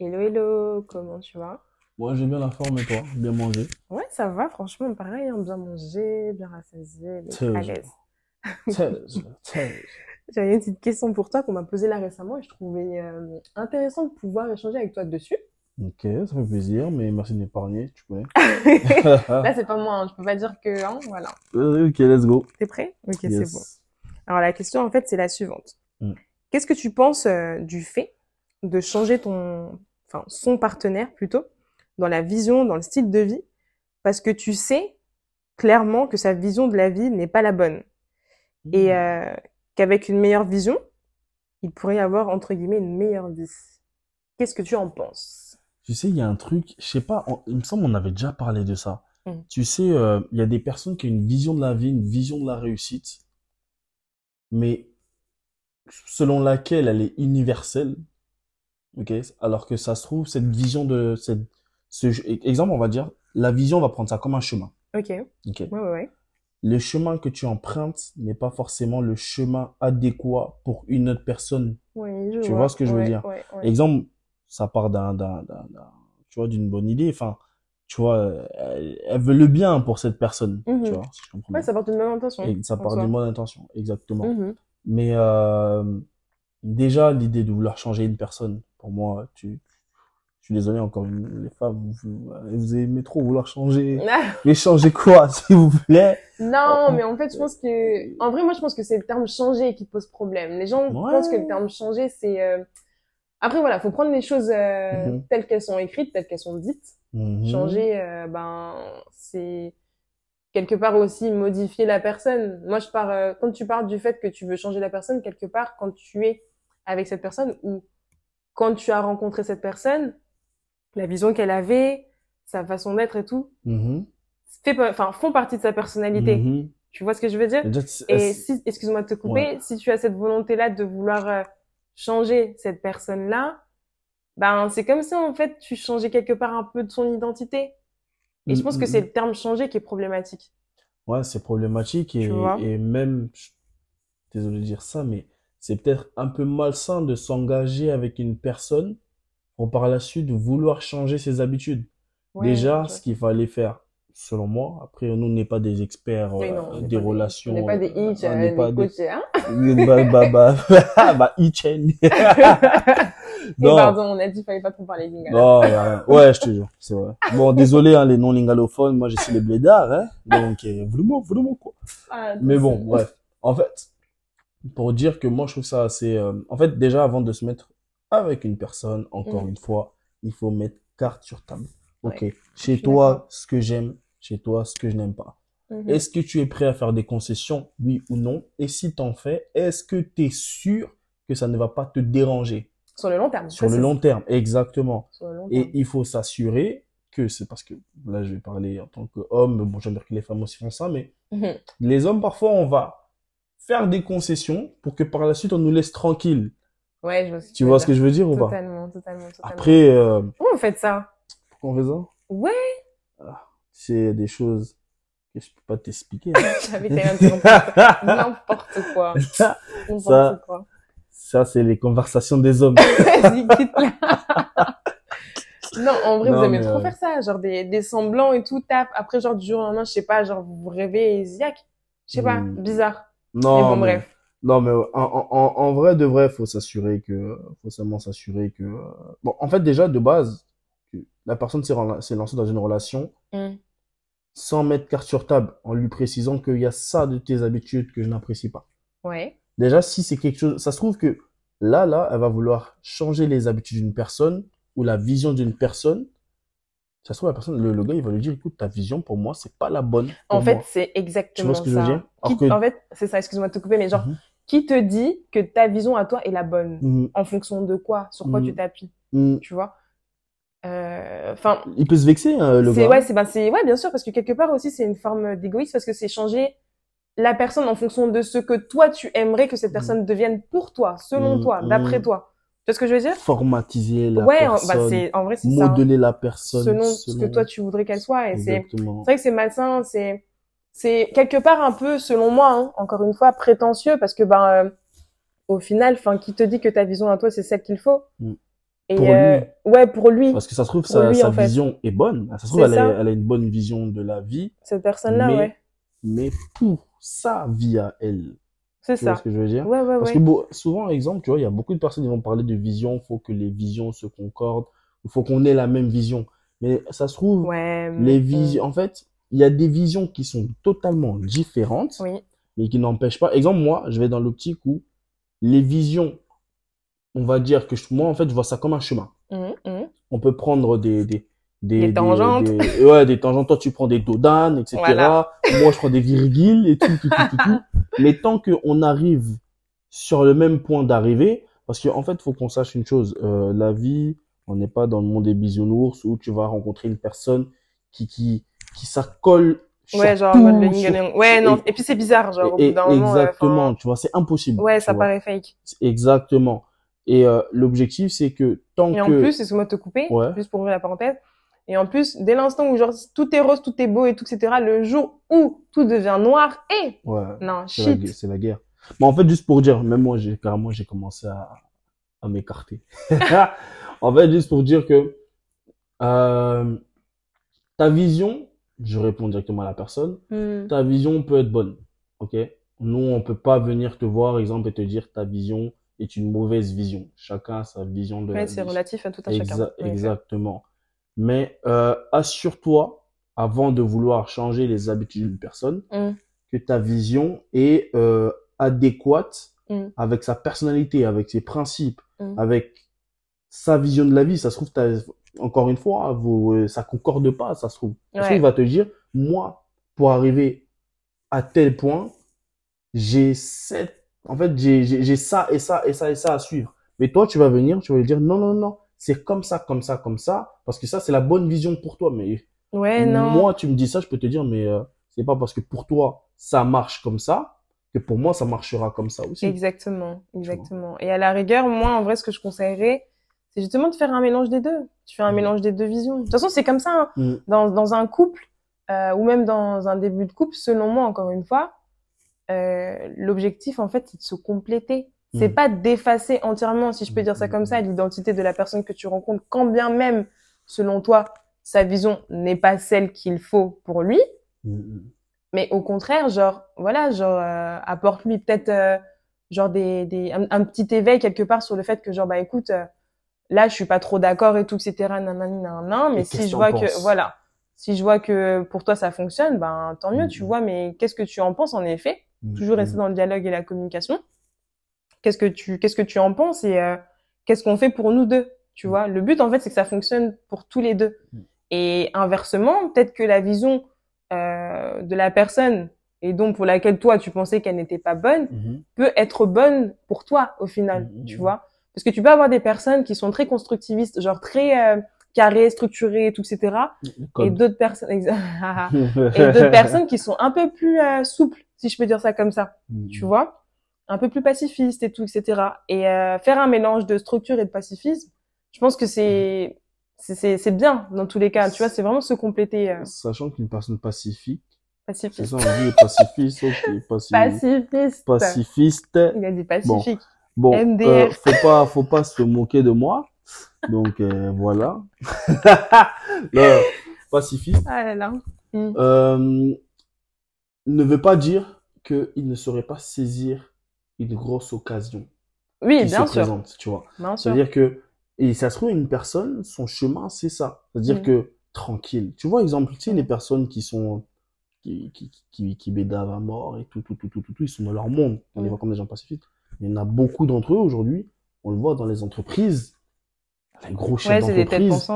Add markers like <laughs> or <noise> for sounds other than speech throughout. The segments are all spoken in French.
Hello, hello, comment tu vas? Moi, j'ai bien la forme et toi, bien manger. Ouais, ça va, franchement, pareil, hein, bien manger, bien rassasié, à l'aise. <laughs> J'avais une petite question pour toi qu'on m'a posée là récemment et je trouvais euh, intéressant de pouvoir échanger avec toi dessus. Ok, ça fait plaisir, mais merci de m'épargner, tu connais. <laughs> Là, c'est pas moi, hein, je peux pas dire que, hein, voilà. Euh, ok, let's go. T'es prêt? Ok, c'est bon. Alors, la question, en fait, c'est la suivante. Mm. Qu'est-ce que tu penses euh, du fait de changer ton, enfin, son partenaire plutôt, dans la vision, dans le style de vie, parce que tu sais clairement que sa vision de la vie n'est pas la bonne et euh, qu'avec une meilleure vision, il pourrait y avoir, entre guillemets, une meilleure vie. Qu'est-ce que tu en penses? Tu sais, il y a un truc, je sais pas, on- il me semble on avait déjà parlé de ça. Mm. Tu sais, euh, il y a des personnes qui ont une vision de la vie, une vision de la réussite, mais selon laquelle elle est universelle, ok? Alors que ça se trouve, cette vision de, cette, ce, exemple, on va dire, la vision, on va prendre ça comme un chemin, Ok, ok? ouais, ouais, ouais. le chemin que tu empruntes n'est pas forcément le chemin adéquat pour une autre personne. Oui, je Tu vois. vois ce que je veux Ouais, dire? ouais, ouais. Exemple, ça part d'un, tu vois, d'une bonne idée. Enfin, tu vois, elle, elle veut le bien pour cette personne. Mhm. Tu vois, si je comprends Ouais, bien. ça porte une bonne intention, Et ça part d'une bonne intention, exactement. Mhm. Mais euh, déjà, l'idée de vouloir changer une personne, pour moi, tu, je suis désolé encore, une- les femmes, vous, vous aimez trop vouloir changer. <laughs> Mais changer quoi, <laughs> s'il vous plaît? Non, mais en fait, je pense que, en vrai, moi, je pense que c'est le terme changer qui pose problème. Les gens Ouais. pensent que le terme changer, c'est, euh, après, voilà, faut prendre les choses euh, Mhm. telles qu'elles sont écrites, telles qu'elles sont dites. Mhm. Changer, euh, ben, c'est quelque part aussi modifier la personne. Moi, je pars, euh, quand tu parles du fait que tu veux changer la personne, quelque part, quand tu es avec cette personne ou quand tu as rencontré cette personne, la vision qu'elle avait, sa façon d'être et tout, Mhm. fait, enfin, font partie de sa personnalité. Mhm. Tu vois ce que je veux dire? Et si, excuse-moi de te couper, si tu as cette volonté-là de vouloir euh, changer cette personne-là, ben c'est comme si en fait tu changeais quelque part un peu de son identité. Et je pense que Mm, c'est le terme changer qui est problématique. Ouais, c'est problématique et, et même, désolé de dire ça, mais c'est peut-être un peu malsain de s'engager avec une personne pour par la suite vouloir changer ses habitudes. Ouais, Déjà, ce qu'il fallait faire, selon moi, après, nous, on n'est pas des experts euh, non, des relations. On n'est pas des euh, hitch, on euh, n'est des pas des... hein. <laughs> bah, bah, bah, <laughs> bah, <laughs> Non. pardon, on a dit qu'il fallait pas trop parler lingala. Non, ouais, je te jure, c'est vrai. Bon, désolé, hein, les non-lingalophones, moi, je suis les blédards, hein. Donc, euh, vraiment, vraiment, quoi. Ah, Mais bon, bref. En fait, pour dire que moi, je trouve ça assez... euh, En fait, déjà, avant de se mettre avec une personne, encore Mm. une fois, il faut mettre carte sur table. Ok, Ouais, chez toi, ce que j'aime, chez toi, ce que je n'aime pas. Mhm. Est-ce que tu es prêt à faire des concessions, oui ou non? Et si t'en fais, est-ce que tu es sûr que ça ne va pas te déranger? Sur le long terme. sur le long terme? Exactement. Sur le long Et il faut s'assurer que c'est parce que là, je vais parler en tant qu'homme, bon, j'aime bien que les femmes aussi font ça, mais Mhm. les hommes, parfois, on va faire des concessions pour que par la suite, on nous laisse tranquille. Ouais, je vois ce Tu vois ce que je veux dire ou pas? Totalement, totalement, totalement. Après, euh, Comment vous faites ça? pourquoi on fait ça? Ouais, C'est des choses que je peux pas t'expliquer. hein. <laughs> j'avais. N'importe <laughs> quoi. N'importe Ça- quoi. Ça, c'est les conversations des hommes. <laughs> Vas-y, quitte-la. Non, en vrai, Non, vous aimez trop euh, faire ça, genre des, des semblants et tout, tape. Après, genre, du jour au lendemain, je sais pas, genre, vous réveillez et ziac. Je sais pas, Hmm. bizarre. Non, mais bon, mais- bref. Non, mais en, en, vrai, de vrai, faut s'assurer que, faut seulement s'assurer que, bon, en fait, déjà, de base, la personne s'est lancée dans une relation Hmm. sans mettre carte sur table, en lui précisant qu'il y a ça de tes habitudes que je n'apprécie pas. Ouais. Déjà, si c'est quelque chose, ça se trouve que là, là, elle va vouloir changer les habitudes d'une personne ou la vision d'une personne. Ça se trouve, la personne, le, le gars, il va lui dire, écoute, ta vision, pour moi, c'est pas la bonne. En fait, c'est exactement Tu vois ce que je veux ça. dire? Qui- que- En fait, c'est ça, excuse-moi de te couper, mais genre, Mhm. qui te dit que ta vision à toi est la bonne? Mhm. En fonction de quoi? Sur quoi tu t'appuies? Mhm. Tu vois? Euh, Enfin, Il peut se vexer, hein, le gars. ouais c'est ben ouais bien sûr parce que quelque part aussi c'est une forme d'égoïsme parce que c'est changer la personne en fonction de ce que toi tu aimerais que cette personne devienne pour toi selon toi d'après toi vois ce que je veux dire? Formatiser la ouais bah personne, c'est en vrai c'est ça hein. la personne selon ce que toi tu voudrais qu'elle soit et c'est vrai que c'est malsain c'est c'est quelque part un peu selon moi hein, encore une fois prétentieux parce que ben euh, au final enfin qui te dit que ta vision à toi c'est celle qu'il faut? Mm. et Pour euh, lui. Ouais, pour lui, Parce que ça se trouve, sa, lui, sa en fait. vision est bonne. Ça se trouve, elle, ça. a- elle a une bonne vision de la vie. cette personne-là, ouais. mais pour sa vie à elle. C'est ça. ce que je veux dire? Ouais, ouais, Parce que bon, souvent, exemple, tu vois, il y a beaucoup de personnes qui vont parler de vision, faut que les visions se concordent, il faut qu'on ait la même vision. Mais ça se trouve, les visions, en fait, il y a des visions qui sont totalement différentes, Oui. mais qui n'empêchent pas. Exemple, moi, je vais dans l'optique où les visions, on va dire que je- moi, en fait, je vois ça comme un chemin. Mhm, mhm. On peut prendre des, des, Des tangentes. des- ouais, des tangentes. Toi, tu prends des dodanes, etc. Voilà. Moi, je prends des virgules et tout, tout, tout, tout, tout. Mais tant qu'on arrive sur le même point d'arrivée, parce qu'en en fait, faut qu'on sache une chose, euh, la vie, on n'est pas dans le monde des bisounours où tu vas rencontrer une personne qui, qui, qui s'accole Ouais, genre, tout, le sur-. Ouais, non. Et- Et puis c'est bizarre, genre, au bout d'un moment. exactement, tu vois, c'est impossible. Ouais, ça vois. paraît fake. Exactement. Et euh, l'objectif, c'est que tant Et en que... plus, excuse-moi de te couper, Ouais. juste pour ouvrir la parenthèse. Et en plus, dès l'instant où genre tout est rose, tout est beau et tout, etc., le jour où tout devient noir, et Ouais. non, C'est la, shit. gue- c'est la guerre. Mais en fait, juste pour dire, même moi, j'ai carrément, j'ai commencé à, à m'écarter. <laughs> <laughs> en fait, juste pour dire que euh, ta vision, je réponds directement à la personne, Hmm. ta vision peut être bonne, ok? Nous, on peut pas venir te voir, exemple, et te dire ta vision est une mauvaise vision. Chacun a sa vision de Ouais, c'est relatif à tout à chacun. Exa- Ouais. exactement. Mais euh, assure-toi, avant de vouloir changer les habitudes d'une personne, Mm. que ta vision est euh, adéquate Mm. avec sa personnalité, avec ses principes, Mm. avec sa vision de la vie. Ça se trouve, encore une fois, vous, euh, ça concorde pas, ça se trouve. Ça se trouve, Ouais. il va te dire, moi, pour arriver à tel point, j'ai cette, en fait, j'ai ça et ça et ça et ça à suivre. Mais toi, tu vas venir, tu vas lui dire, non, non, non, c'est comme ça, comme ça, comme ça, parce que ça, c'est la bonne vision pour toi. Mais Ouais, non. moi, tu me dis ça, je peux te dire, mais euh, c'est pas parce que pour toi, ça marche comme ça, que pour moi, ça marchera comme ça aussi. Exactement, exactement. Et à la rigueur, moi, en vrai, ce que je conseillerais, c'est justement de faire un mélange des deux. Tu fais un Mm. mélange des deux visions. De toute façon, c'est comme ça, hein. Mm. dans, dans un couple, euh, ou même dans un début de couple, selon moi, encore une fois, euh, l'objectif, en fait, c'est de se compléter. C'est Mm. pas d'effacer entièrement, si je peux Mm, dire ça mm, comme ça, mm. l'identité de la personne que tu rencontres, quand bien même, selon toi, sa vision n'est pas celle qu'il faut pour lui. Mais au contraire, genre, voilà, genre, euh, apporte-lui peut-être, euh, genre, des, des, un, un petit éveil quelque part sur le fait que, genre, bah, écoute, euh, là, je suis pas trop d'accord et tout, etc., nanani, nanana, mais Et si je vois que, voilà, si je vois que pour toi ça fonctionne, ben, tant mieux, tu vois, mais qu'est-ce que tu en penses, en effet? Toujours rester dans le dialogue et la communication. Qu'est-ce que tu, qu'est-ce que tu en penses et, euh, qu'est-ce qu'on fait pour nous deux? Tu Mhm. vois, le but, en fait, c'est que ça fonctionne pour tous les deux. Mhm. Et inversement, peut-être que la vision, euh, de la personne et donc pour laquelle toi tu pensais qu'elle n'était pas bonne Mhm. peut être bonne pour toi au final, Mhm. tu vois? Parce que tu peux avoir des personnes qui sont très constructivistes, genre très euh, carrées, structurées, tout, etc. Le <laughs> Et d'autres personnes, et d'autres personnes qui sont un peu plus euh, souples, si je peux dire ça comme ça, Mm, tu vois, un peu plus pacifistes et tout, etc. Et euh, faire un mélange de structure et de pacifisme, je pense que c'est c'est c'est c'est bien dans tous les cas, tu vois, c'est vraiment se compléter euh, Sachant qu'une personne pacifique, c'est pacifiste. ça, on dit pacifiste, <laughs> paci- Pacifiste. pacifiste. Il a dit pacifique. Bon, MDR. euh, faut pas, faut pas se moquer de moi. Donc euh, voilà. <laughs> Le pacifiste Ah là là. Mm. euh, ne veut pas dire qu'il ne saurait pas saisir une grosse occasion Oui, qui bien se sûr. présente, tu vois. C'est-à-dire que, et ça se trouve, une personne, son chemin, c'est ça. C'est-à-dire Mm. que, tranquille. Tu vois, exemple, tu sais, Mm. les personnes qui sont, qui, qui, qui, qui bédavent à mort et tout, tout, tout, tout, tout, tout, ils sont dans leur monde. On les Mm. voit comme des gens pacifiques. Il y en a beaucoup d'entre eux aujourd'hui. On le voit dans les entreprises. Les gros chefs Ouais, d'entreprise.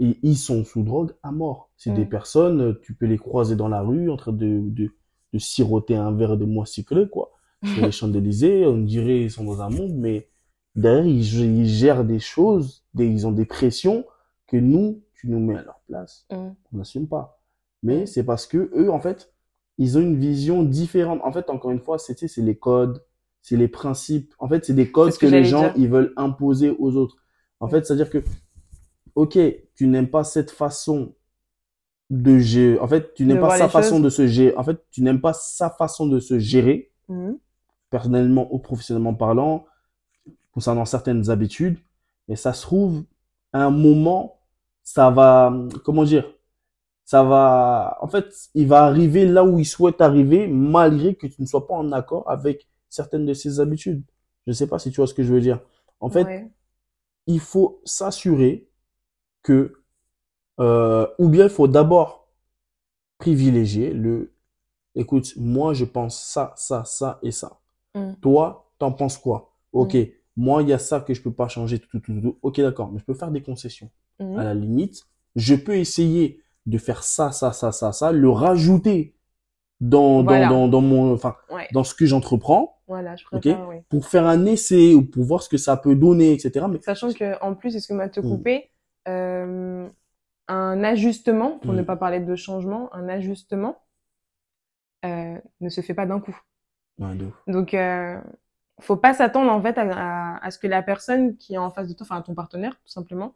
Et ils sont sous drogue à mort. C'est Mm. des personnes, euh, tu peux les croiser dans la rue en train de, de, de siroter un verre de mois cyclé, quoi. Sur les Champs-Élysées, on dirait ils sont dans un monde, mais derrière, ils, gèrent des choses, des, ils ont des pressions que nous, tu nous mets à leur place. Mm. On n'assume pas. Mais c'est parce que eux, en fait, ils ont une vision différente. En fait, encore une fois, c'est, tu sais, c'est les codes, c'est les principes. En fait, c'est des codes ce que que, les gens, dire. ils veulent imposer aux autres. En fait, c'est-à-dire que, ok, tu n'aimes pas cette façon de gérer. En fait, tu n'aimes pas sa façon choses. de se gérer. En fait, tu n'aimes pas sa façon de se gérer, Mm. Personnellement ou professionnellement parlant, concernant certaines habitudes. Et ça se trouve, à un moment, ça va, comment dire, ça va, en fait, il va arriver là où il souhaite arriver, malgré que tu ne sois pas en accord avec certaines de ses habitudes. Je ne sais pas si tu vois ce que je veux dire. En fait, Ouais. il faut s'assurer que, euh, ou bien il faut d'abord privilégier le, écoute, moi je pense ça, ça, ça et ça. Mm. Toi, t'en penses quoi? Ok, moi il y a ça que je peux pas changer, tout, tout, tout, tout. Ok, d'accord, mais je peux faire des concessions. Mhm. À la limite, je peux essayer de faire ça, ça, ça, ça, ça, le rajouter dans, Voilà. dans, dans, dans mon, enfin, Ouais. dans ce que j'entreprends Voilà, je préfère, oui. pour faire un essai ou pour voir ce que ça peut donner, etc. Mais Sachant que, en plus, excuse-moi de te Mm. couper, euh, un ajustement, pour ne Mm. pas parler de changement, un ajustement euh, ne se fait pas d'un coup. Ouais, de ouf. Donc, euh, faut pas s'attendre en fait à, à, à ce que la personne qui est en face de toi, enfin ton partenaire, tout simplement,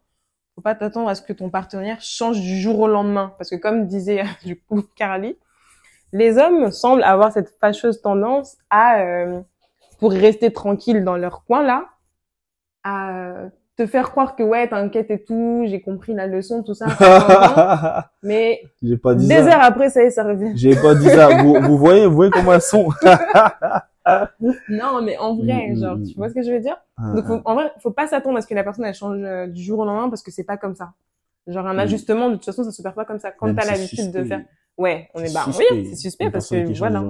faut pas t'attendre à ce que ton partenaire change du jour au lendemain, parce que comme disait <laughs> du coup Carly, les hommes semblent avoir cette fâcheuse tendance à, euh, pour rester tranquille dans leur coin là, à te faire croire que ouais t'inquiète et tout, j'ai compris la leçon, tout ça. <laughs> mais J'ai pas dit des ça. heures après ça y est, ça revient. J'ai pas dit ça. Vous, <laughs> vous voyez, vous voyez comment elles sont. <laughs> Non, mais en vrai, Mm, mm, genre, mm, tu vois ce que je veux dire? Donc, faut- en vrai, faut pas s'attendre à ce que la personne elle change euh, du jour au lendemain parce que c'est pas comme ça. Genre un ajustement, de toute façon, ça se perd pas comme ça. Quand t'as l'habitude de faire, ouais, on est bah, oui, c'est suspect parce que voilà.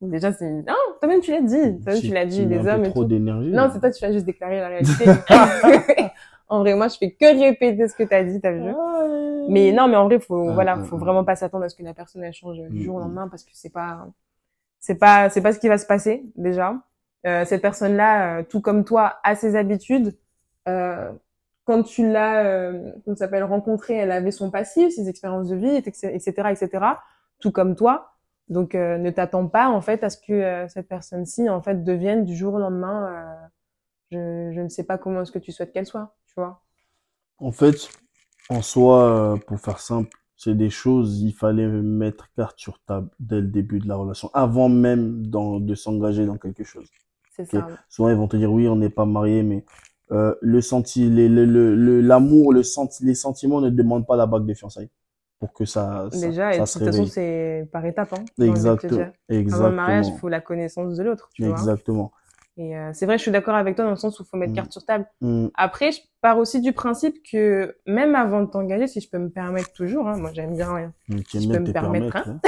Déjà, c'est, non, toi-même tu l'as dit. Toi-même tu l'as dit, les hommes et trop d'énergie. Non, c'est toi, tu as juste déclaré la réalité. <laughs> en vrai, moi, je fais que répéter ce que t'as dit, t'as vu? Ouais. Mais non, mais en vrai, faut, Ah, voilà, ah, faut ah. vraiment pas s'attendre à ce que la personne elle change du Mm, jour au mm. lendemain parce que c'est pas, c'est pas, c'est pas ce qui va se passer déjà. Euh, cette personne-là, euh, tout comme toi, a ses habitudes. Euh, quand tu l'as, euh, s'appelle, rencontrée, elle avait son passif, ses expériences de vie, etc., etc., tout comme toi. Donc, euh, ne t'attends pas en fait à ce que euh, cette personne-ci en fait devienne du jour au lendemain. euh, je, je ne sais pas comment est-ce que tu souhaites qu'elle soit, tu vois. En fait, en soi, euh, pour faire simple, c'est des choses, il fallait mettre carte sur table dès le début de la relation, avant même dans- de s'engager dans quelque chose. C'est ça. Souvent, ils vont te dire, oui, on n'est pas mariés, mais euh, le senti, les- le, le, le- l'amour, le senti, les sentiments ne demandent pas la bague de fiançailles pour que ça, ça, Déjà, et ça de se toute façon, c'est par étapes. Hein, de Exactement, dire. Avant le mariage, il exactement, faut la connaissance de l'autre, tu vois. exactement. Et euh, c'est vrai, je suis d'accord avec toi dans le sens où il faut mettre Mm. carte sur table. Mm. Après, je pars aussi du principe que même avant de t'engager, si je peux me permettre toujours, hein, moi j'aime bien, hein, Mais tu Si je peux me permettre, hein.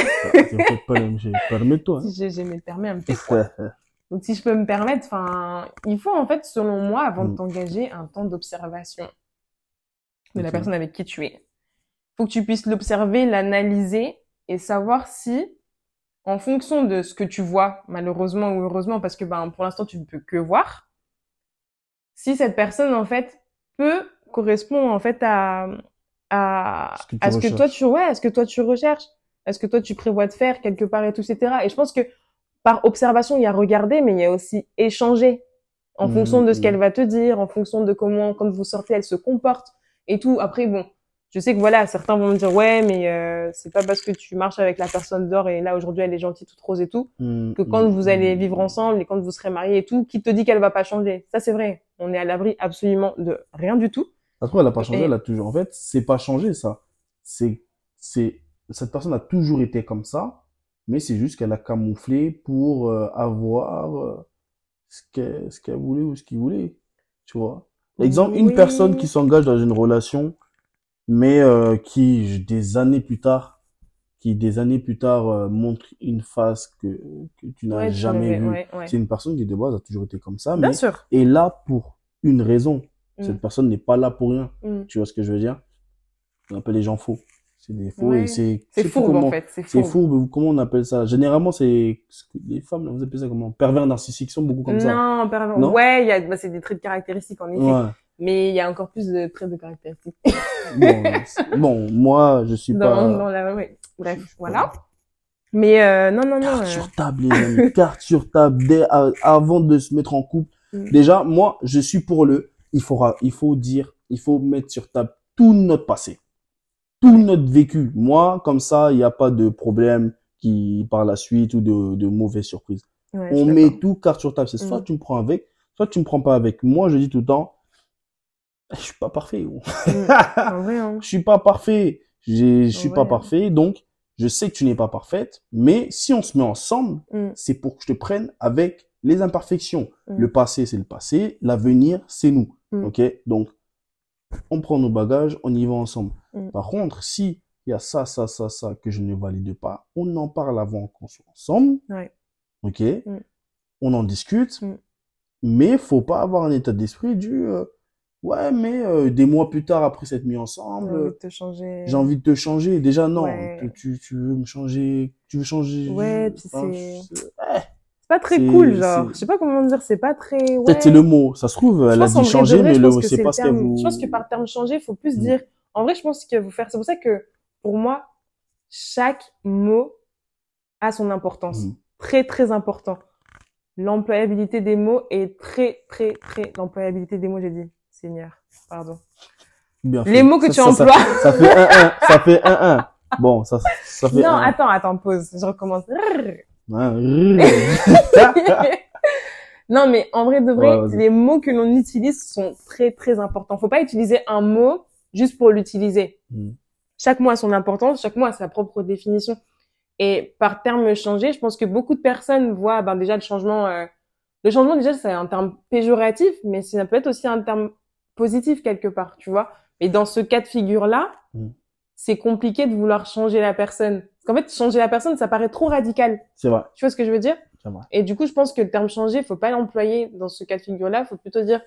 J'ai- <laughs> permets-toi. si j'ai mes permis à me hein. faire. Donc si je peux me permettre, enfin, il faut en fait, selon moi, avant de Mm. t'engager, un temps d'observation de la personne avec qui tu es. Faut que tu puisses l'observer, l'analyser et savoir si, en fonction de ce que tu vois, malheureusement ou heureusement, parce que ben pour l'instant tu ne peux que voir, si cette personne en fait peut correspondre en fait à à Ce que tu à ce que toi tu ouais, à ce que toi tu recherches, à ce que toi tu prévois de faire quelque part et tout, etc. Et je pense que par observation, il y a regarder, mais il y a aussi échanger en Mhm, fonction de ce mhm. qu'elle va te dire, en fonction de comment, quand vous sortez, elle se comporte et tout. Après, bon, je sais que voilà, certains vont me dire, ouais, mais euh, c'est pas parce que tu marches avec la personne d'or et là, aujourd'hui, elle est gentille, toute rose et tout, Mm, que quand mm, vous allez mm, vivre mm. ensemble et quand vous serez mariés et tout, qui te dit qu'elle va pas changer? Ça, c'est vrai. On est à l'abri absolument de rien du tout. Ça trouve, elle a pas changé, Et- elle a toujours. En fait, c'est pas changé, ça. C'est, c'est, cette personne a toujours été comme ça, mais c'est juste qu'elle a camouflé pour euh, avoir euh, ce qu'elle, ce qu'elle voulait ou ce qu'il voulait. Tu vois. Exemple, une personne qui s'engage dans une relation, mais euh, qui, des années plus tard, qui des années plus tard euh, montre une face que, que tu n'as Ouais, jamais vue. ouais, ouais. C'est une personne qui, de base, a toujours été comme ça, Bien mais sûr. est là pour une raison. Mm. Cette personne n'est pas là pour rien. Mm. Tu vois ce que je veux dire? On appelle les gens faux. C'est des faux Ouais. et c'est, C'est fourbe, comment- en fait. C'est C'est fourbe. comment on appelle ça? Généralement, c'est, les femmes, vous appelez ça comment? Pervers narcissiques sont beaucoup comme ça. Non, pardon. Non? Ouais, il y a, bah, c'est des traits de caractéristiques, en effet. Mais il y a encore plus de traits de caractéristiques. Bon, moi, je suis dans, pas, dans la, ouais. Bref, voilà. Mais euh, non, non, non. carte euh, sur table, les amis, carte sur table, dès, a- avant de se mettre en couple. Mm. Déjà, moi, je suis pour le, il faudra, il faut dire, il faut mettre sur table tout notre passé, tout notre vécu. Moi, comme ça, il n'y a pas de problème qui, par la suite, ou de, de mauvaises surprises. ouais, On met tout carte sur table. C'est soit Mm. tu me prends avec, soit tu me prends pas avec. Moi, je dis tout le temps, je suis pas parfait. vrai, <laughs> hein. Je suis pas parfait. Je suis Ouais. pas parfait, donc je sais que tu n'es pas parfaite. Mais si on se met ensemble, Mm. c'est pour que je te prenne avec les imperfections. Mm. Le passé, c'est le passé. L'avenir, c'est nous. Mm. Ok? Donc, on prend nos bagages, on y va ensemble. Par contre, si il y a ça, ça, ça, ça que je ne valide pas, on en parle avant qu'on soit ensemble. Ouais. Ok? On en discute. Mais faut pas avoir un état d'esprit du euh, ouais, mais euh, des mois plus tard après s'être mis ensemble, J'ai envie euh, de te changer. j'ai envie de te changer. Déjà non, Ouais. tu, tu, veux me changer, tu veux changer. Ouais, puis Enfin, c'est- pas très cool, genre. Je sais pas comment dire, c'est pas très. Ouais. Peut-être c'est le mot. Ça se trouve, Je elle a dit changer, vrai, mais le c'est pas ce qu'elle vous. Je pense que par terme changer, il faut plus Mm. dire. En vrai, je pense que vous faire. C'est pour ça que, pour moi, chaque mot a son importance. Mhm. Très, très important. L'employabilité des mots est très, très, très. L'employabilité des mots, j'ai dit. Seigneur, pardon. Bien Les fait. mots que Ça- tu ça- emploies. Ça, ça fait un un. Ça fait un un. Bon, ça, ça fait Non, un. attends, attends, pause. Je recommence. <laughs> Non, mais en vrai de vrai, Ouais, les mots que l'on utilise sont très très importants. Faut pas utiliser un mot juste pour l'utiliser. Mm. Chaque mot a son importance, chaque mot a sa propre définition. Et par terme changé, je pense que beaucoup de personnes voient ben, déjà le changement. euh, Le changement déjà c'est un terme péjoratif, mais ça peut être aussi un terme positif quelque part, tu vois. Et dans ce cas de figure là, Mm. c'est compliqué de vouloir changer la personne. Parce qu'en fait, changer la personne, ça paraît trop radical. C'est vrai, Tu vois ce que je veux dire? C'est vrai. et du coup, je pense que le terme changer, faut pas l'employer dans ce cas de figure-là. Faut plutôt dire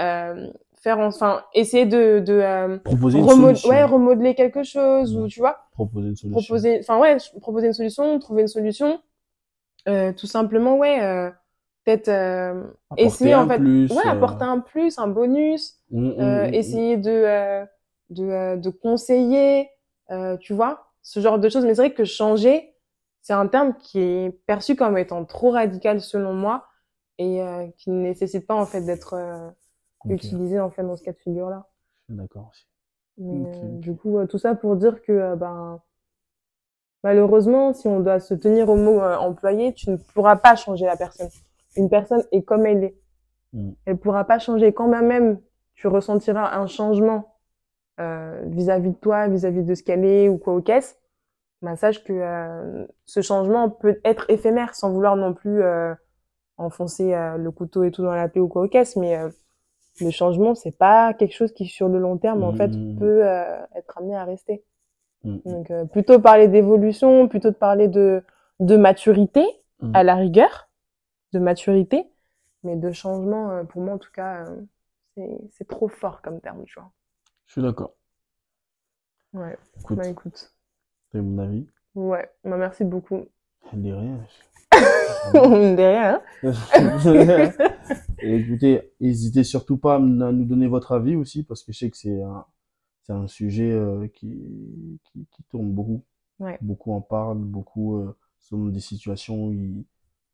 euh, faire, enfin, essayer de, de euh, Proposer une solution. ouais, remodeler quelque chose ou tu vois, Proposer une solution. proposer, enfin ouais, proposer une solution, trouver une solution. Euh, tout simplement, ouais, euh, peut-être euh, essayer un en fait, plus, ouais, euh, apporter un plus, un bonus, mm, mm, euh, mm, essayer de euh, de, euh, de conseiller, euh, tu vois, ce genre de choses. Mais c'est vrai que changer, c'est un terme qui est perçu comme étant trop radical selon moi et euh, qui ne nécessite pas en fait d'être euh, Ok, utilisé en fait dans ce cas de figure-là. je suis D'accord aussi. Mais Ok, euh, du coup, euh, tout ça pour dire que euh, ben malheureusement, si on doit se tenir au mot employé, tu ne pourras pas changer la personne. Une personne est comme elle est. Mm. Elle pourra pas changer. Quand bien même tu ressentiras un changement euh, vis-à-vis de toi, vis-à-vis de ce qu'elle est ou quoi au caisse, ben sache que euh, ce changement peut être éphémère sans vouloir non plus euh, enfoncer euh, le couteau et tout dans la plaie ou quoi au caisse, mais euh, le changement c'est pas quelque chose qui sur le long terme en fait Mm. peut euh, être amené à rester. Mm. Donc euh, plutôt parler d'évolution, plutôt de parler de de maturité à la rigueur, de maturité, mais de changement euh, pour moi en tout cas euh, c'est trop fort comme terme, tu vois. Je suis d'accord. Ouais, Écoute, bah écoute. c'est mon avis. Ouais, bah merci beaucoup. Elle <laughs> rien. Hein. <laughs> Écoutez, n'hésitez surtout pas à nous donner votre avis aussi, parce que je sais que c'est un, c'est un sujet euh, qui, qui, qui tourne beaucoup. Ouais. Beaucoup en parlent, beaucoup euh, sont dans des situations où ils,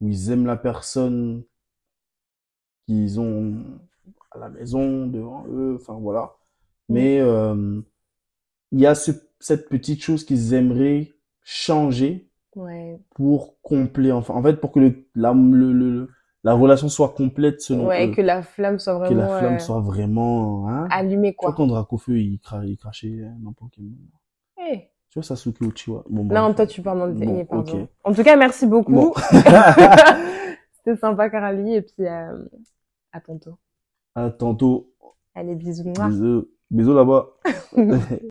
où ils aiment la personne qu'ils ont à la maison, devant eux, enfin voilà. Mais euh, il y a ce, cette petite chose qu'ils aimeraient changer Ouais, pour combler, enfin, en fait, pour que le, la, le, le- le- la relation soit complète selon ouais, eux. que la flamme soit que la vraiment flamme euh, soit vraiment, hein. allumée quoi. quand Dracofeu, il, cra il crachait euh, dans Pokémon. Tu vois, Sasuke Uchiwa. Bon, Non, bref. toi tu parles dans le Bon, dernier, pardon. ok. En tout cas, merci beaucoup. Bon. <laughs> <laughs> C'était sympa, Caralie, et puis euh, à tantôt. à tantôt. Allez, bisous. Bisous. Bisous là-bas. <laughs>